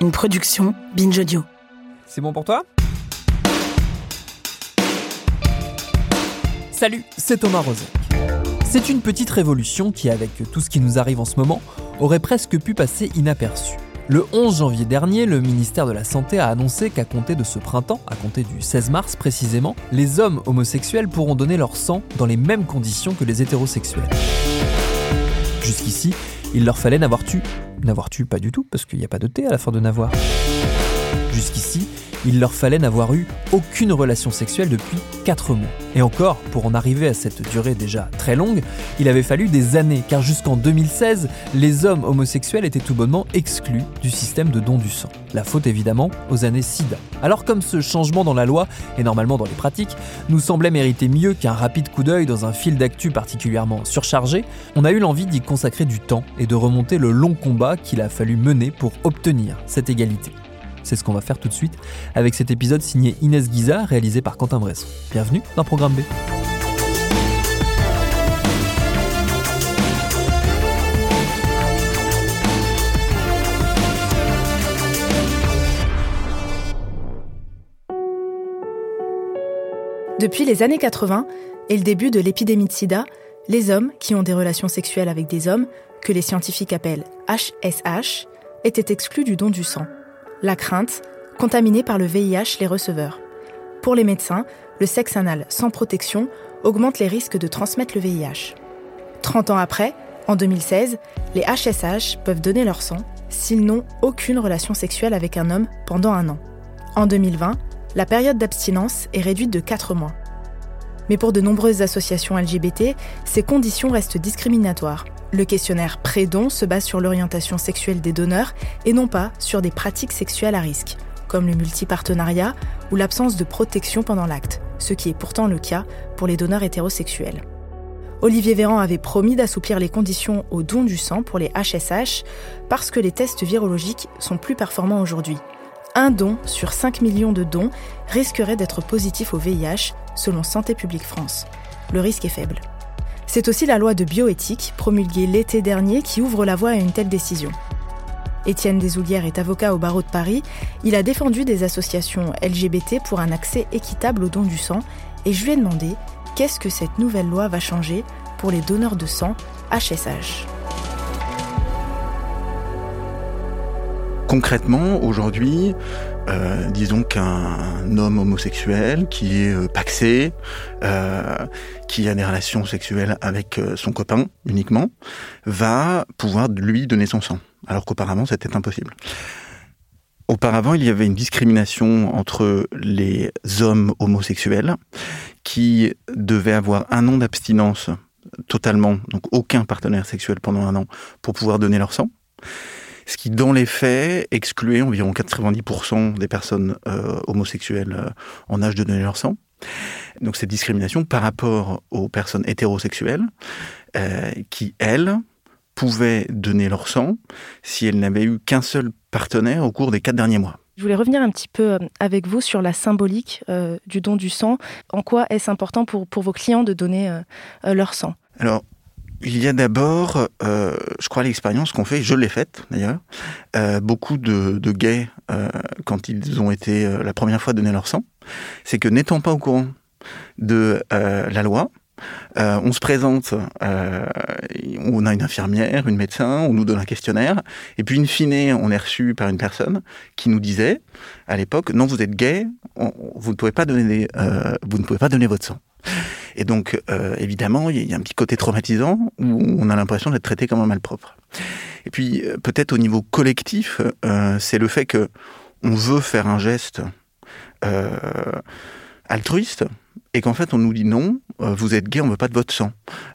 Une production Binge Audio. C'est bon pour toi? Salut, c'est Thomas Rozek. C'est une petite révolution qui, avec tout ce qui nous arrive en ce moment, aurait presque pu passer inaperçue. Le 11 janvier dernier, le ministère de la Santé a annoncé qu'à compter de ce printemps, à compter du 16 mars précisément, les hommes homosexuels pourront donner leur sang dans les mêmes conditions que les hétérosexuels. Jusqu'ici, il leur fallait n'avoir tu. N'avoir tu pas du tout, parce qu'il n'y a pas de T à la fin de n'avoir. Jusqu'ici, il leur fallait n'avoir eu aucune relation sexuelle depuis 4 mois. Et encore, pour en arriver à cette durée déjà très longue, il avait fallu des années, car jusqu'en 2016, les hommes homosexuels étaient tout bonnement exclus du système de don du sang. La faute évidemment aux années SIDA. Alors comme ce changement dans la loi, et normalement dans les pratiques, nous semblait mériter mieux qu'un rapide coup d'œil dans un fil d'actu particulièrement surchargé, on a eu l'envie d'y consacrer du temps et de remonter le long combat qu'il a fallu mener pour obtenir cette égalité. C'est ce qu'on va faire tout de suite avec cet épisode signé Inès Guiza, réalisé par Quentin Bresson. Bienvenue dans Programme B. Depuis les années 80 et le début de l'épidémie de sida, les hommes qui ont des relations sexuelles avec des hommes, que les scientifiques appellent HSH, étaient exclus du don du sang. La crainte, contaminés par le VIH les receveurs. Pour les médecins, le sexe anal sans protection augmente les risques de transmettre le VIH. 30 ans après, en 2016, les HSH peuvent donner leur sang s'ils n'ont aucune relation sexuelle avec un homme pendant un an. En 2020, la période d'abstinence est réduite de 4 mois. Mais pour de nombreuses associations LGBT, ces conditions restent discriminatoires. Le questionnaire pré-don se base sur l'orientation sexuelle des donneurs et non pas sur des pratiques sexuelles à risque, comme le multipartenariat ou l'absence de protection pendant l'acte, ce qui est pourtant le cas pour les donneurs hétérosexuels. Olivier Véran avait promis d'assouplir les conditions au don du sang pour les HSH parce que les tests virologiques sont plus performants aujourd'hui. Un don sur 5 millions de dons risquerait d'être positif au VIH, selon Santé publique France. Le risque est faible. C'est aussi la loi de bioéthique, promulguée l'été dernier, qui ouvre la voie à une telle décision. Étienne Desoulières est avocat au barreau de Paris. Il a défendu des associations LGBT pour un accès équitable au don du sang et je lui ai demandé qu'est-ce que cette nouvelle loi va changer pour les donneurs de sang HSH. Concrètement, aujourd'hui, euh, disons qu'un homme homosexuel qui est euh, paxé, euh, qui a des relations sexuelles avec euh, son copain uniquement, va pouvoir lui donner son sang, alors qu'auparavant c'était impossible. Auparavant, il y avait une discrimination entre les hommes homosexuels qui devaient avoir un an d'abstinence totalement, donc aucun partenaire sexuel pendant un an pour pouvoir donner leur sang ce qui, dans les faits, excluait environ 90% des personnes euh, homosexuelles euh, en âge de donner leur sang. Donc cette discrimination par rapport aux personnes hétérosexuelles euh, qui, elles, pouvaient donner leur sang si elles n'avaient eu qu'un seul partenaire au cours des quatre derniers mois. Je voulais revenir un petit peu avec vous sur la symbolique euh, du don du sang. En quoi est-ce important pour, pour vos clients de donner euh, leur sang? Alors, il y a d'abord, euh, je crois, l'expérience qu'on fait, je l'ai faite d'ailleurs, euh, beaucoup de, de gays, euh, quand ils ont été euh, la première fois donner leur sang, c'est que n'étant pas au courant de euh, la loi, euh, on se présente, euh, on a une infirmière, une médecin, on nous donne un questionnaire, et puis in fine, on est reçu par une personne qui nous disait, à l'époque, non, vous êtes gay, vous ne pouvez pas donner, euh, vous ne pouvez pas donner votre sang. Et donc, euh, évidemment, il y a un petit côté traumatisant où on a l'impression d'être traité comme un malpropre. Et puis, euh, peut-être au niveau collectif, euh, c'est le fait que on veut faire un geste altruiste et qu'en fait on nous dit non, vous êtes gay, on veut pas de votre sang.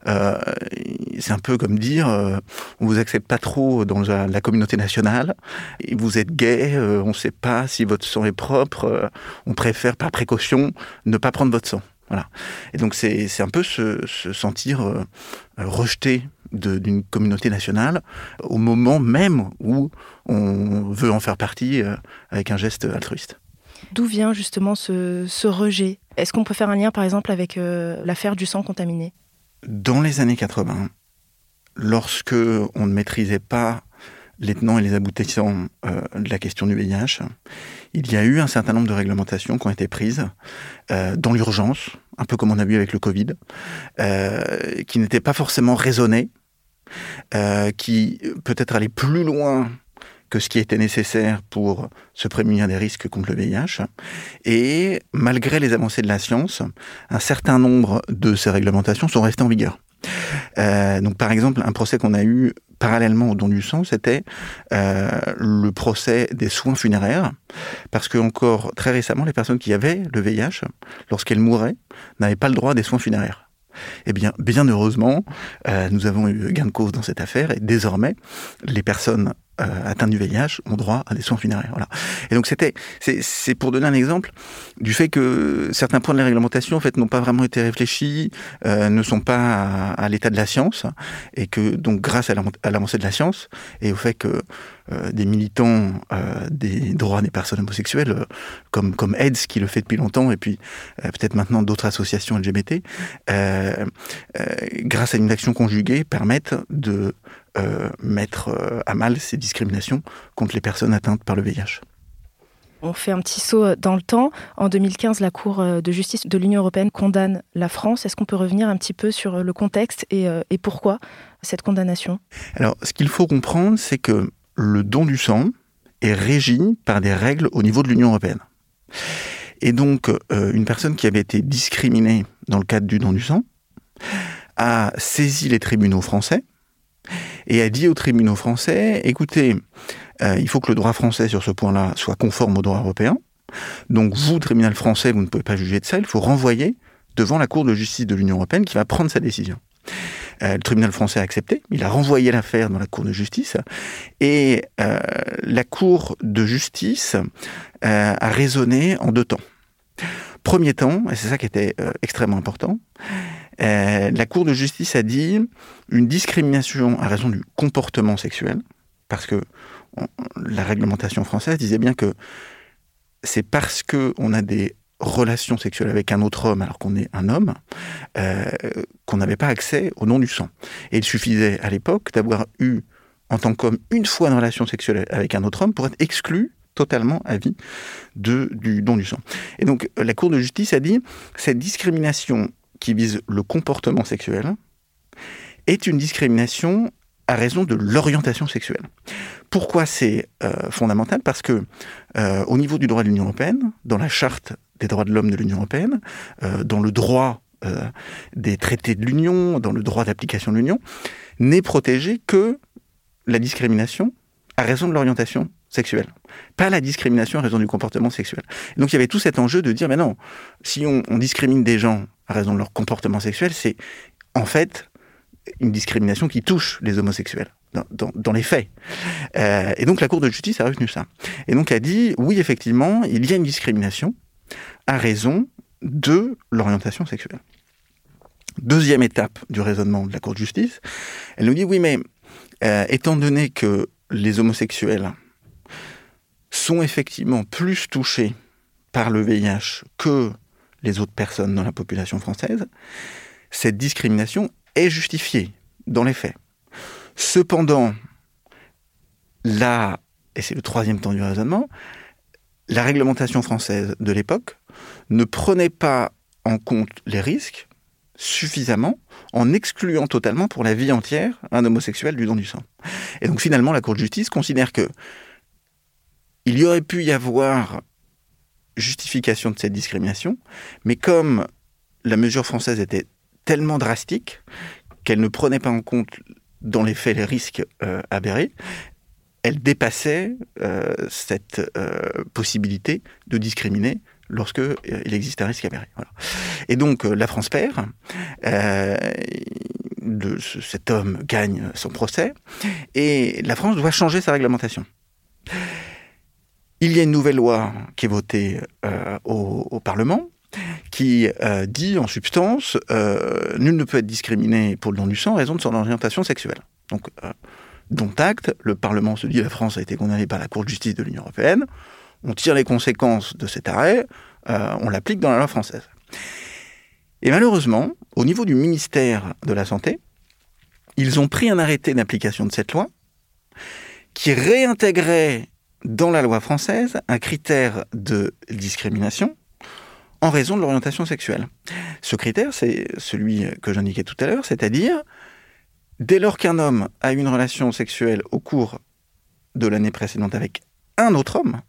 C'est un peu comme dire euh, on vous accepte pas trop dans la, communauté nationale, vous êtes gay, on ne sait pas si votre sang est propre, on préfère par précaution ne pas prendre votre sang. Voilà. Et donc c'est un peu se, se sentir rejeté d'une communauté nationale au moment même où on veut en faire partie avec un geste altruiste. D'où vient justement ce, rejet? Est-ce qu'on peut faire un lien par exemple avec euh, l'affaire du sang contaminé? Dans les années 80, lorsque on ne maîtrisait pas les tenants et les aboutissants euh, de la question du VIH, il y a eu un certain nombre de réglementations qui ont été prises euh, dans l'urgence, un peu comme on a vu avec le Covid, qui n'étaient pas forcément raisonnées, qui peut-être allaient plus loin que ce qui était nécessaire pour se prémunir des risques contre le VIH. Et malgré les avancées de la science, un certain nombre de ces réglementations sont restées en vigueur. Euh, donc par exemple, un procès qu'on a eu parallèlement au don du sang, c'était euh, le procès des soins funéraires, parce que encore très récemment, les personnes qui avaient le VIH, lorsqu'elles mouraient, n'avaient pas le droit des soins funéraires. Eh bien, bien heureusement, euh, nous avons eu gain de cause dans cette affaire et désormais, les personnes euh, atteints du VIH ont droit à des soins funéraires. Voilà. Et donc c'était, c'est pour donner un exemple du fait que certains points de la réglementation en fait n'ont pas vraiment été réfléchis, euh, ne sont pas à, l'état de la science, et que donc grâce à l'avancée de la science et au fait que euh, des militants euh, des droits des personnes homosexuelles, comme comme AIDS qui le fait depuis longtemps, et puis peut-être maintenant d'autres associations LGBT, grâce à une action conjuguée, permettent de euh, mettre euh, à mal ces discriminations contre les personnes atteintes par le VIH. On fait un petit saut dans le temps. En 2015, la Cour euh, de justice de l'Union européenne condamne la France. Est-ce qu'on peut revenir un petit peu sur le contexte et, et pourquoi cette condamnation? Alors, ce qu'il faut comprendre, c'est que le don du sang est régi par des règles au niveau de l'Union européenne. Et donc, une personne qui avait été discriminée dans le cadre du don du sang a saisi les tribunaux français et a dit aux tribunaux français, écoutez, euh, il faut que le droit français sur ce point-là soit conforme au droit européen. Donc vous, tribunal français, vous ne pouvez pas juger de ça, il faut renvoyer devant la Cour de justice de l'Union européenne qui va prendre sa décision. Euh, le tribunal français a accepté, il a renvoyé l'affaire dans la Cour de justice, et euh, la Cour de justice a raisonné en deux temps. Premier temps, et c'est ça qui était extrêmement important, euh, la Cour de justice a dit une discrimination à raison du comportement sexuel, parce que la réglementation française disait bien que c'est parce qu'on a des relations sexuelles avec un autre homme alors qu'on est un homme, euh, qu'on n'avait pas accès au nom du sang. Et il suffisait à l'époque d'avoir eu en tant qu'homme une fois une relation sexuelle avec un autre homme pour être exclu totalement à vie du don du sang. Et donc la Cour de justice a dit cette discrimination qui vise le comportement sexuel est une discrimination à raison de l'orientation sexuelle. Pourquoi c'est euh, fondamental? Parce que euh, au niveau du droit de l'Union européenne, dans la charte des droits de l'homme de l'Union européenne, euh, dans le droit des traités de l'Union, dans le droit d'application de l'Union, n'est protégée que la discrimination à raison de l'orientation sexuelle, pas la discrimination à raison du comportement sexuel. donc il y avait tout cet enjeu de dire, mais non, si on discrimine des gens à raison de leur comportement sexuel, c'est en fait une discrimination qui touche les homosexuels. Dans, les faits. Euh, et donc la Cour de justice a retenu ça. Et donc a dit, oui, effectivement, il y a une discrimination à raison de l'orientation sexuelle. Deuxième étape du raisonnement de la Cour de justice, elle nous dit, oui, mais euh, étant donné que les homosexuels sont effectivement plus touchés par le VIH que les autres personnes dans la population française, cette discrimination est justifiée dans les faits. Cependant, là, et c'est le troisième temps du raisonnement, la réglementation française de l'époque ne prenait pas en compte les risques suffisamment en excluant totalement pour la vie entière un homosexuel du don du sang. Et donc finalement, la Cour de justice considère que il y aurait pu y avoir justification de cette discrimination, mais comme la mesure française était tellement drastique qu'elle ne prenait pas en compte dans les faits les risques euh, avérés, elle dépassait euh, cette euh, possibilité de discriminer lorsque il existe un risque avéré. Et donc la France perd, cet homme gagne son procès, et la France doit changer sa réglementation. Il y a une nouvelle loi qui est votée au, Parlement qui euh, dit en substance euh, nul ne peut être discriminé pour le don du sang en raison de son orientation sexuelle. Donc, euh, dont acte, le Parlement se dit la France a été condamnée par la Cour de justice de l'Union européenne, on tire les conséquences de cet arrêt, on l'applique dans la loi française. Et malheureusement, au niveau du ministère de la Santé, ils ont pris un arrêté d'application de cette loi qui réintégrait dans la loi française un critère de discrimination en raison de l'orientation sexuelle. Ce critère, c'est celui que j'indiquais tout à l'heure, c'est-à-dire, dès lors qu'un homme a une relation sexuelle au cours de l'année précédente avec un autre homme,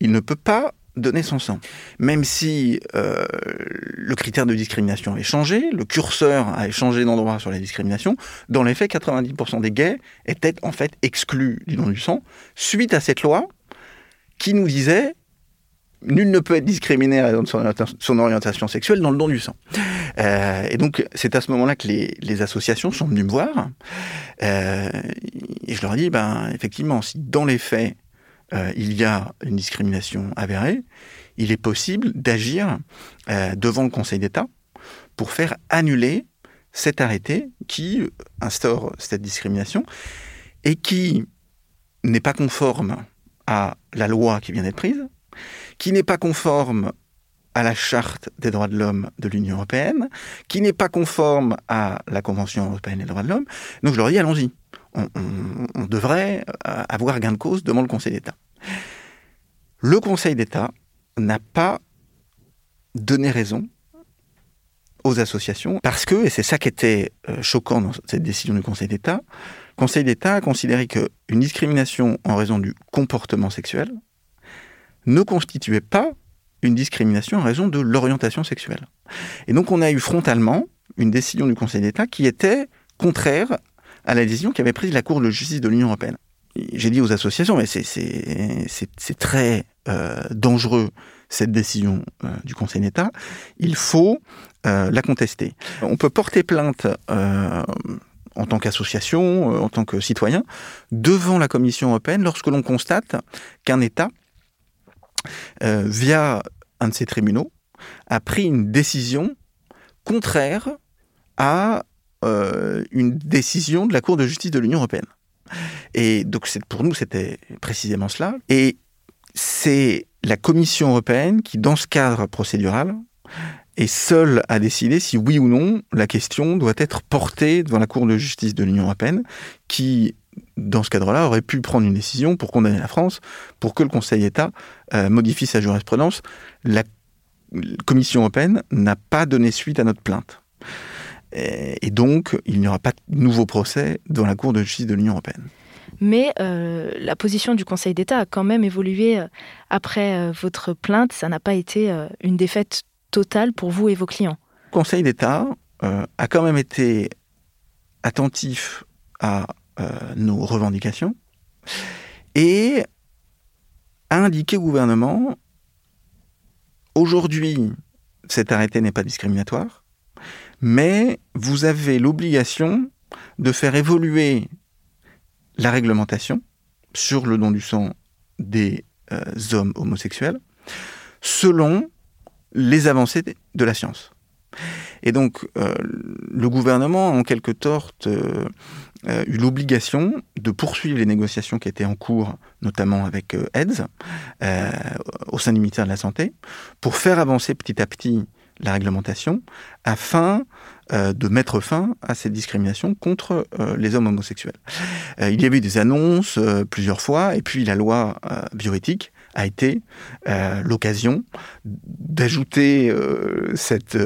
il ne peut pas donner son sang. Même si euh, le critère de discrimination avait changé, le curseur a changé d'endroit sur la discrimination, dans les faits, 90% des gays étaient en fait exclus du don du sang suite à cette loi qui nous disait nul ne peut être discriminé à son, orientation sexuelle dans le don du sang. Euh, et donc, c'est à ce moment-là que les, associations sont venues me voir. Euh, et je leur ai dit, ben, effectivement, si dans les faits, euh, il y a une discrimination avérée, il est possible d'agir devant le Conseil d'État pour faire annuler cet arrêté qui instaure cette discrimination et qui n'est pas conforme à la loi qui vient d'être prise, qui n'est pas conforme à la charte des droits de l'homme de l'Union européenne, qui n'est pas conforme à la Convention européenne des droits de l'homme. Donc je leur dis, allons-y. On, devrait euh, avoir gain de cause devant le Conseil d'État. Le Conseil d'État n'a pas donné raison aux associations parce que, et c'est ça qui était euh, choquant dans cette décision du Conseil d'État, le Conseil d'État a considéré qu'une discrimination en raison du comportement sexuel, ne constituait pas une discrimination en raison de l'orientation sexuelle. Et donc on a eu frontalement une décision du Conseil d'État qui était contraire à la décision qu'avait prise la Cour de justice de l'Union européenne. J'ai dit aux associations, mais c'est très euh, dangereux cette décision euh, du Conseil d'État. Il faut euh, la contester. On peut porter plainte en tant qu'association, en tant que citoyen, devant la Commission européenne lorsque l'on constate qu'un État euh, via un de ses tribunaux, a pris une décision contraire à euh, une décision de la Cour de justice de l'Union européenne. Et donc pour nous, c'était précisément cela. Et c'est la Commission européenne qui, dans ce cadre procédural, est seule à décider si oui ou non la question doit être portée devant la Cour de justice de l'Union européenne, qui dans ce cadre-là, aurait pu prendre une décision pour condamner la France, pour que le Conseil d'État euh, modifie sa jurisprudence. La Commission européenne n'a pas donné suite à notre plainte. Et, donc, il n'y aura pas de nouveau procès dans la Cour de justice de l'Union européenne. Mais euh, la position du Conseil d'État a quand même évolué euh, après votre plainte. Ça n'a pas été une défaite totale pour vous et vos clients. Le Conseil d'État a quand même été attentif à euh, nos revendications et a indiqué au gouvernement aujourd'hui, cet arrêté n'est pas discriminatoire, mais vous avez l'obligation de faire évoluer la réglementation sur le don du sang des euh, hommes homosexuels selon les avancées de la science. Et donc, euh, le gouvernement, en quelque sorte, euh, eu l'obligation de poursuivre les négociations qui étaient en cours, notamment avec euh, AIDS, euh, au sein du ministère de la Santé, pour faire avancer petit à petit la réglementation afin de mettre fin à cette discrimination contre les hommes homosexuels. il y avait eu des annonces plusieurs fois, et puis la loi bioéthique a été l'occasion d'ajouter cette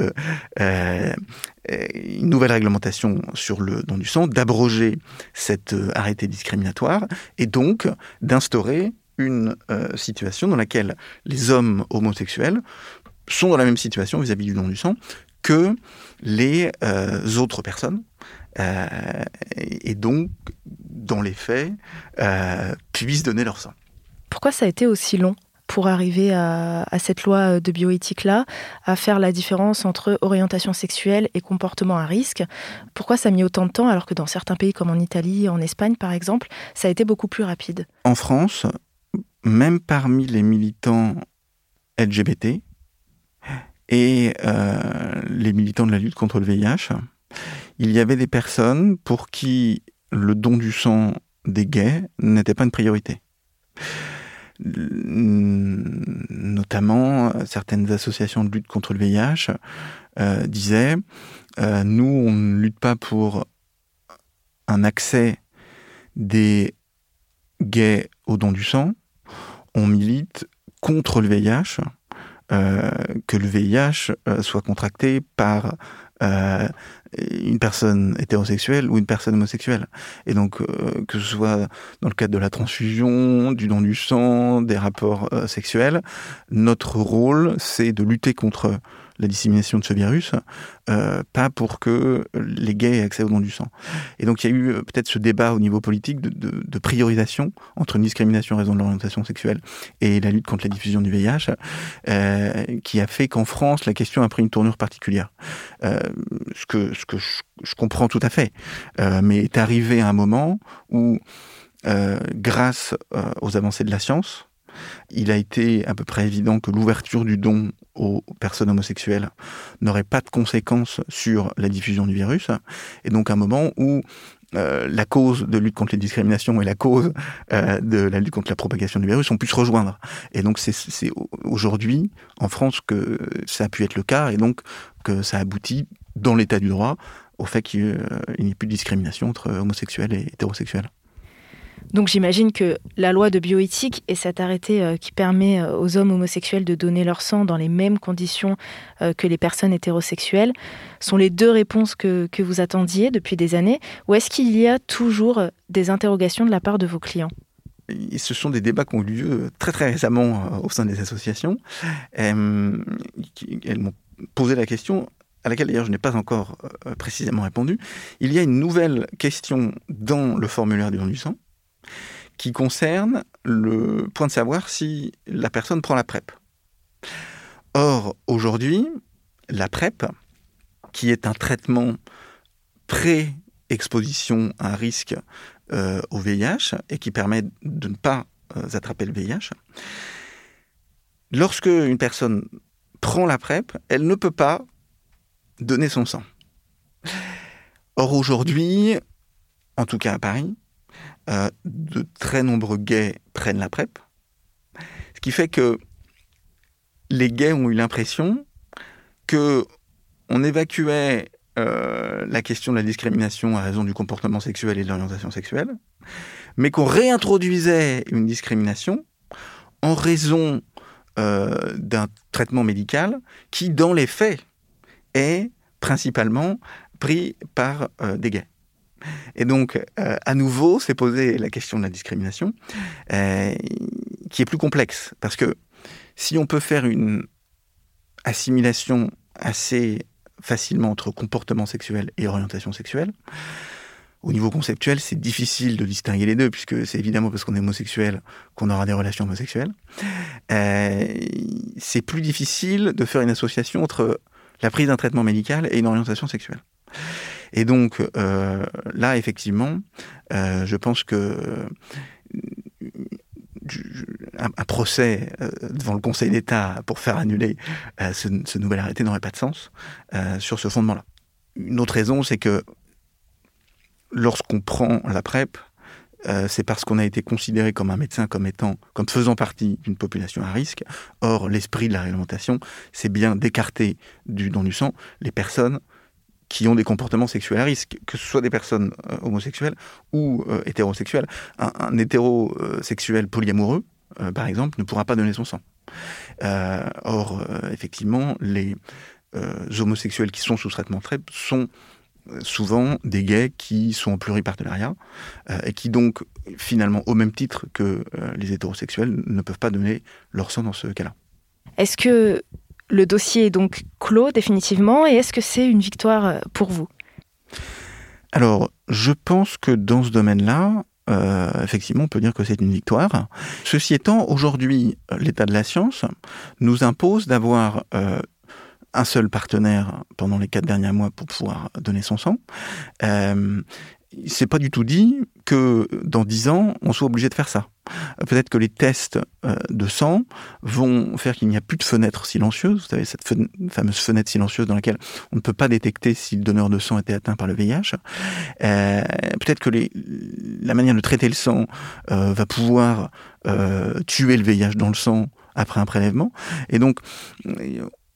euh, une nouvelle réglementation sur le don du sang, d'abroger cet euh, arrêté discriminatoire et donc d'instaurer une euh, situation dans laquelle les hommes homosexuels sont dans la même situation vis-à-vis du don du sang que les autres personnes et donc, dans les faits, puissent donner leur sang. Pourquoi ça a été aussi long pour arriver à, cette loi de bioéthique-là, à faire la différence entre orientation sexuelle et comportement à risque? Pourquoi ça a mis autant de temps alors que dans certains pays comme en Italie, en Espagne par exemple, ça a été beaucoup plus rapide? En France, même parmi les militants LGBT et euh, les militants de la lutte contre le VIH, il y avait des personnes pour qui le don du sang des gays n'était pas une priorité. Notamment, certaines associations de lutte contre le VIH euh, disaient euh, nous, on ne lutte pas pour un accès des gays au don du sang, on milite contre le VIH, euh, que le VIH soit contracté par une personne hétérosexuelle ou une personne homosexuelle. Et donc, euh, que ce soit dans le cadre de la transfusion, du don du sang, des rapports euh, sexuels, notre rôle, c'est de lutter contre la dissémination de ce virus, euh, pas pour que les gays aient accès au don du sang. Et donc il y a eu peut-être ce débat au niveau politique de, priorisation entre une discrimination en raison de l'orientation sexuelle et la lutte contre la diffusion du VIH, qui a fait qu'en France, la question a pris une tournure particulière. ce que que je, comprends tout à fait, euh, mais est arrivé à un moment où, euh, grâce euh, aux avancées de la science, il a été à peu près évident que l'ouverture du don aux personnes homosexuelles n'aurait pas de conséquences sur la diffusion du virus, et donc un moment où la cause de lutte contre les discriminations et la cause de la lutte contre la propagation du virus ont pu se rejoindre. Et donc c'est aujourd'hui en France que ça a pu être le cas et donc que ça aboutit dans l'état du droit au fait qu'il n'y ait plus de discrimination entre homosexuels et hétérosexuels. Donc j'imagine que la loi de bioéthique et cet arrêté euh, qui permet euh, aux hommes homosexuels de donner leur sang dans les mêmes conditions euh, que les personnes hétérosexuelles sont les deux réponses que, vous attendiez depuis des années. Ou est-ce qu'il y a toujours des interrogations de la part de vos clients? Ce sont des débats qui ont eu lieu très très récemment au sein des associations. elles m'ont posé la question à laquelle d'ailleurs je n'ai pas encore précisément répondu, il y a une nouvelle question dans le formulaire du don du sang qui concerne le point de savoir si la personne prend la PrEP. Or, aujourd'hui, la PrEP, qui est un traitement pré-exposition à un risque euh, au VIH et qui permet de ne pas euh, attraper le VIH, lorsque une personne prend la PrEP, elle ne peut pas donner son sang. Or aujourd'hui, en tout cas à Paris, euh, de très nombreux gays prennent la PrEP, ce qui fait que les gays ont eu l'impression que on évacuait euh, la question de la discrimination à raison du comportement sexuel et de l'orientation sexuelle, mais qu'on réintroduisait une discrimination en raison euh, d'un traitement médical qui, dans les faits, est principalement pris par des gays. Et donc, euh, à nouveau, s'est posé la question de la discrimination, euh, qui est plus complexe. Parce que si on peut faire une assimilation assez facilement entre comportement sexuel et orientation sexuelle, au niveau conceptuel, c'est difficile de distinguer les deux, puisque c'est évidemment parce qu'on est homosexuel qu'on aura des relations homosexuelles. c'est plus difficile de faire une association entre la prise d'un traitement médical et une orientation sexuelle. Et donc euh, là, effectivement, euh, je pense que euh, procès devant le Conseil d'État pour faire annuler ce, nouvel arrêté n'aurait pas de sens sur ce fondement-là. Une autre raison, c'est que lorsqu'on prend la PrEP, c'est parce qu'on a été considéré comme un médecin comme étant, comme faisant partie d'une population à risque. Or, l'esprit de la réglementation, c'est bien d'écarter du don du sang les personnes qui ont des comportements sexuels à risque, que ce soit des personnes euh, homosexuelles ou euh, hétérosexuelles. Un, hétérosexuel polyamoureux, par exemple, ne pourra pas donner son sang. or, effectivement, les homosexuels qui sont sous traitement TREP sont souvent des gays qui sont en pluripartenariat euh, et qui donc, finalement, au même titre que euh, les hétérosexuels, ne peuvent pas donner leur sang dans ce cas-là. Est-ce que le dossier est donc clos définitivement et est-ce que c'est une victoire euh, pour vous? Alors, je pense que dans ce domaine-là, euh, effectivement, on peut dire que c'est une victoire. Ceci étant, aujourd'hui, l'état de la science nous impose d'avoir euh, un seul partenaire pendant les quatre derniers mois pour pouvoir donner son sang. C'est pas du tout dit que dans dix ans, on soit obligé de faire ça. Peut-être que les tests euh, de sang vont faire qu'il n'y a plus de fenêtre silencieuse. Vous savez, cette fameuse fenêtre silencieuse dans laquelle on ne peut pas détecter si le donneur de sang était atteint par le VIH. Euh, peut-être que les, la manière de traiter le sang euh, va pouvoir tuer le VIH dans le sang après un prélèvement. Et donc,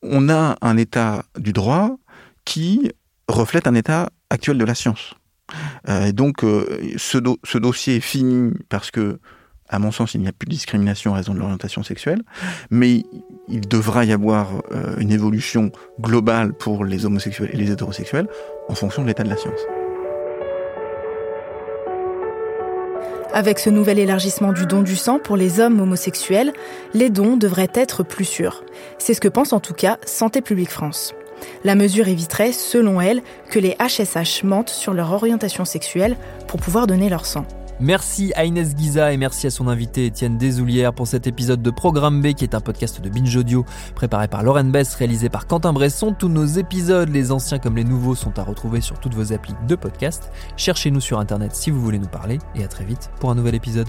on a un état du droit qui reflète un état actuel de la science. Euh, donc, euh, ce, ce, dossier est fini parce que, à mon sens, il n'y a plus de discrimination en raison de l'orientation sexuelle, mais il devra y avoir euh, une évolution globale pour les homosexuels et les hétérosexuels en fonction de l'état de la science. Avec ce nouvel élargissement du don du sang pour les hommes homosexuels, les dons devraient être plus sûrs. C'est ce que pense en tout cas Santé publique France. La mesure éviterait, selon elle, que les HSH mentent sur leur orientation sexuelle pour pouvoir donner leur sang. Merci à Inès Guiza et merci à son invité Étienne Desoulières pour cet épisode de Programme B qui est un podcast de Binge Audio préparé par Lauren Bess, réalisé par Quentin Bresson. Tous nos épisodes, les anciens comme les nouveaux, sont à retrouver sur toutes vos applis de podcast. Cherchez-nous sur internet si vous voulez nous parler et à très vite pour un nouvel épisode.